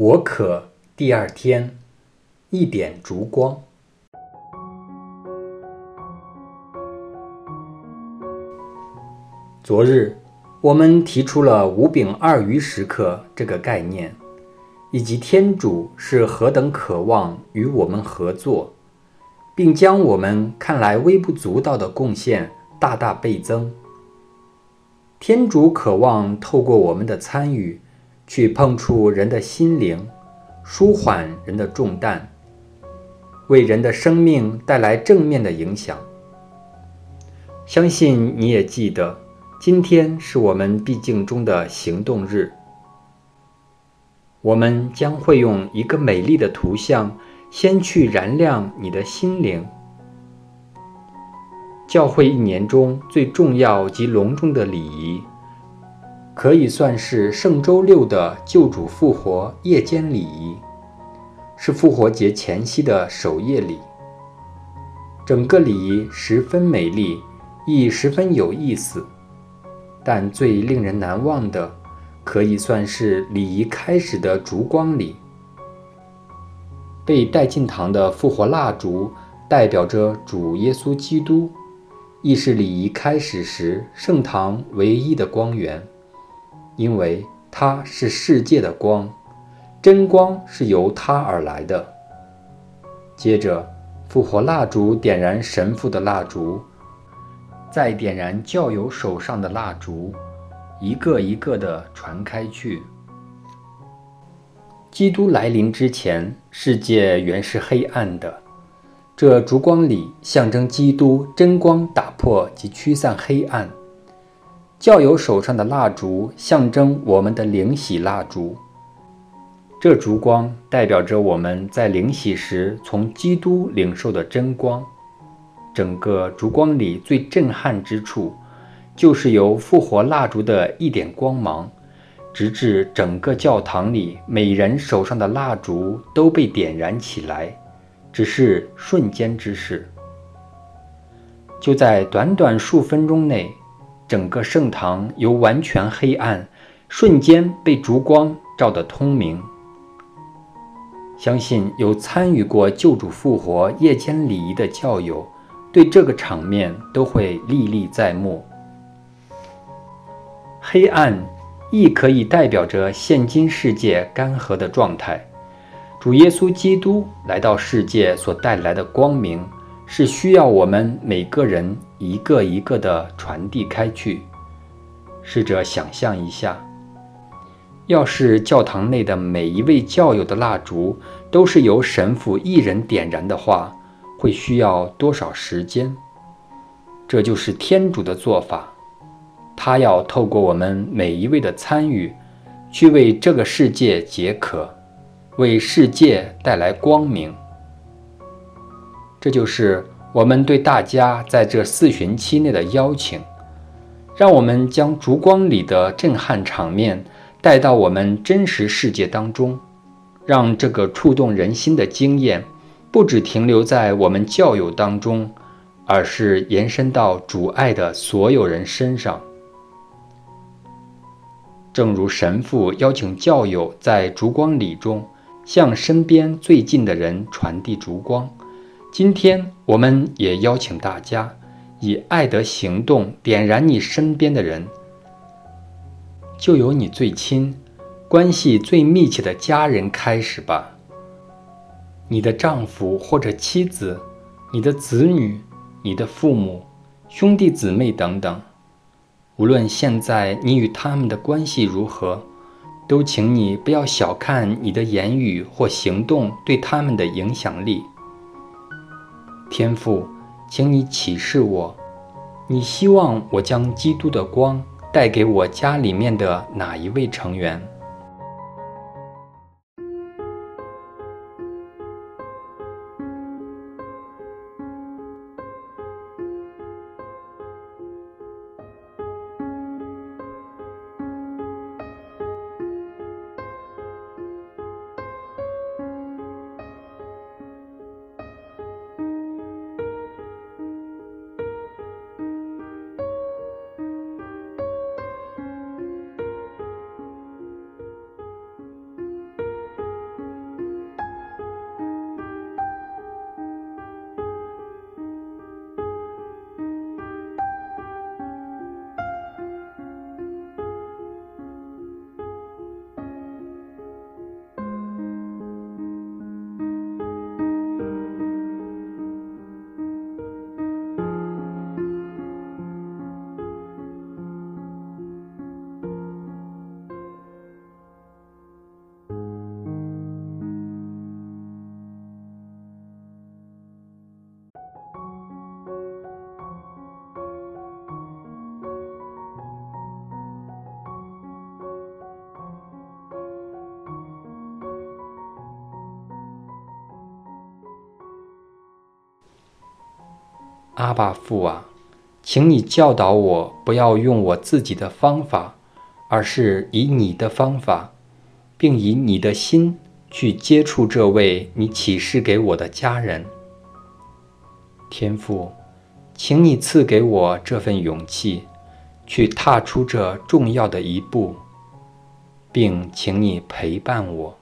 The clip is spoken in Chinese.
我可第二天，一点烛光。昨日，我们提出了“五饼二鱼时刻”这个概念，以及天主是何等渴望与我们合作，并将我们看来微不足道的贡献大大倍增。天主渴望透过我们的参与。去碰触人的心灵，舒缓人的重担，为人的生命带来正面的影响。相信你也记得，今天是我们必经中的行动日。我们将会用一个美丽的图像，先去燃亮你的心灵。教会一年中最重要及隆重的礼仪。可以算是圣周六的救主复活夜间礼仪，是复活节前夕的守夜礼。整个礼仪十分美丽，亦十分有意思。但最令人难忘的，可以算是礼仪开始的烛光礼。被带进堂的复活蜡烛，代表着主耶稣基督，亦是礼仪开始时圣堂唯一的光源。因为它是世界的光，真光是由它而来的。接着，复活蜡烛点燃神父的蜡烛，再点燃教友手上的蜡烛，一个一个的传开去。基督来临之前，世界原是黑暗的，这烛光里象征基督真光打破及驱散黑暗。教友手上的蜡烛象征我们的灵喜蜡烛，这烛光代表着我们在灵喜时从基督领受的真光。整个烛光里最震撼之处，就是由复活蜡烛的一点光芒，直至整个教堂里每人手上的蜡烛都被点燃起来，只是瞬间之事。就在短短数分钟内。整个圣堂由完全黑暗，瞬间被烛光照得通明。相信有参与过救主复活夜间礼仪的教友，对这个场面都会历历在目。黑暗亦可以代表着现今世界干涸的状态。主耶稣基督来到世界所带来的光明。是需要我们每个人一个一个的传递开去。试着想象一下，要是教堂内的每一位教友的蜡烛都是由神父一人点燃的话，会需要多少时间？这就是天主的做法，他要透过我们每一位的参与，去为这个世界解渴，为世界带来光明。这就是我们对大家在这四旬期内的邀请，让我们将烛光里的震撼场面带到我们真实世界当中，让这个触动人心的经验不只停留在我们教友当中，而是延伸到主爱的所有人身上。正如神父邀请教友在烛光里中向身边最近的人传递烛光。今天，我们也邀请大家以爱的行动点燃你身边的人，就由你最亲、关系最密切的家人开始吧。你的丈夫或者妻子，你的子女，你的父母、兄弟姊妹等等，无论现在你与他们的关系如何，都请你不要小看你的言语或行动对他们的影响力。天父，请你启示我，你希望我将基督的光带给我家里面的哪一位成员？阿爸父啊，请你教导我，不要用我自己的方法，而是以你的方法，并以你的心去接触这位你启示给我的家人。天父，请你赐给我这份勇气，去踏出这重要的一步，并请你陪伴我。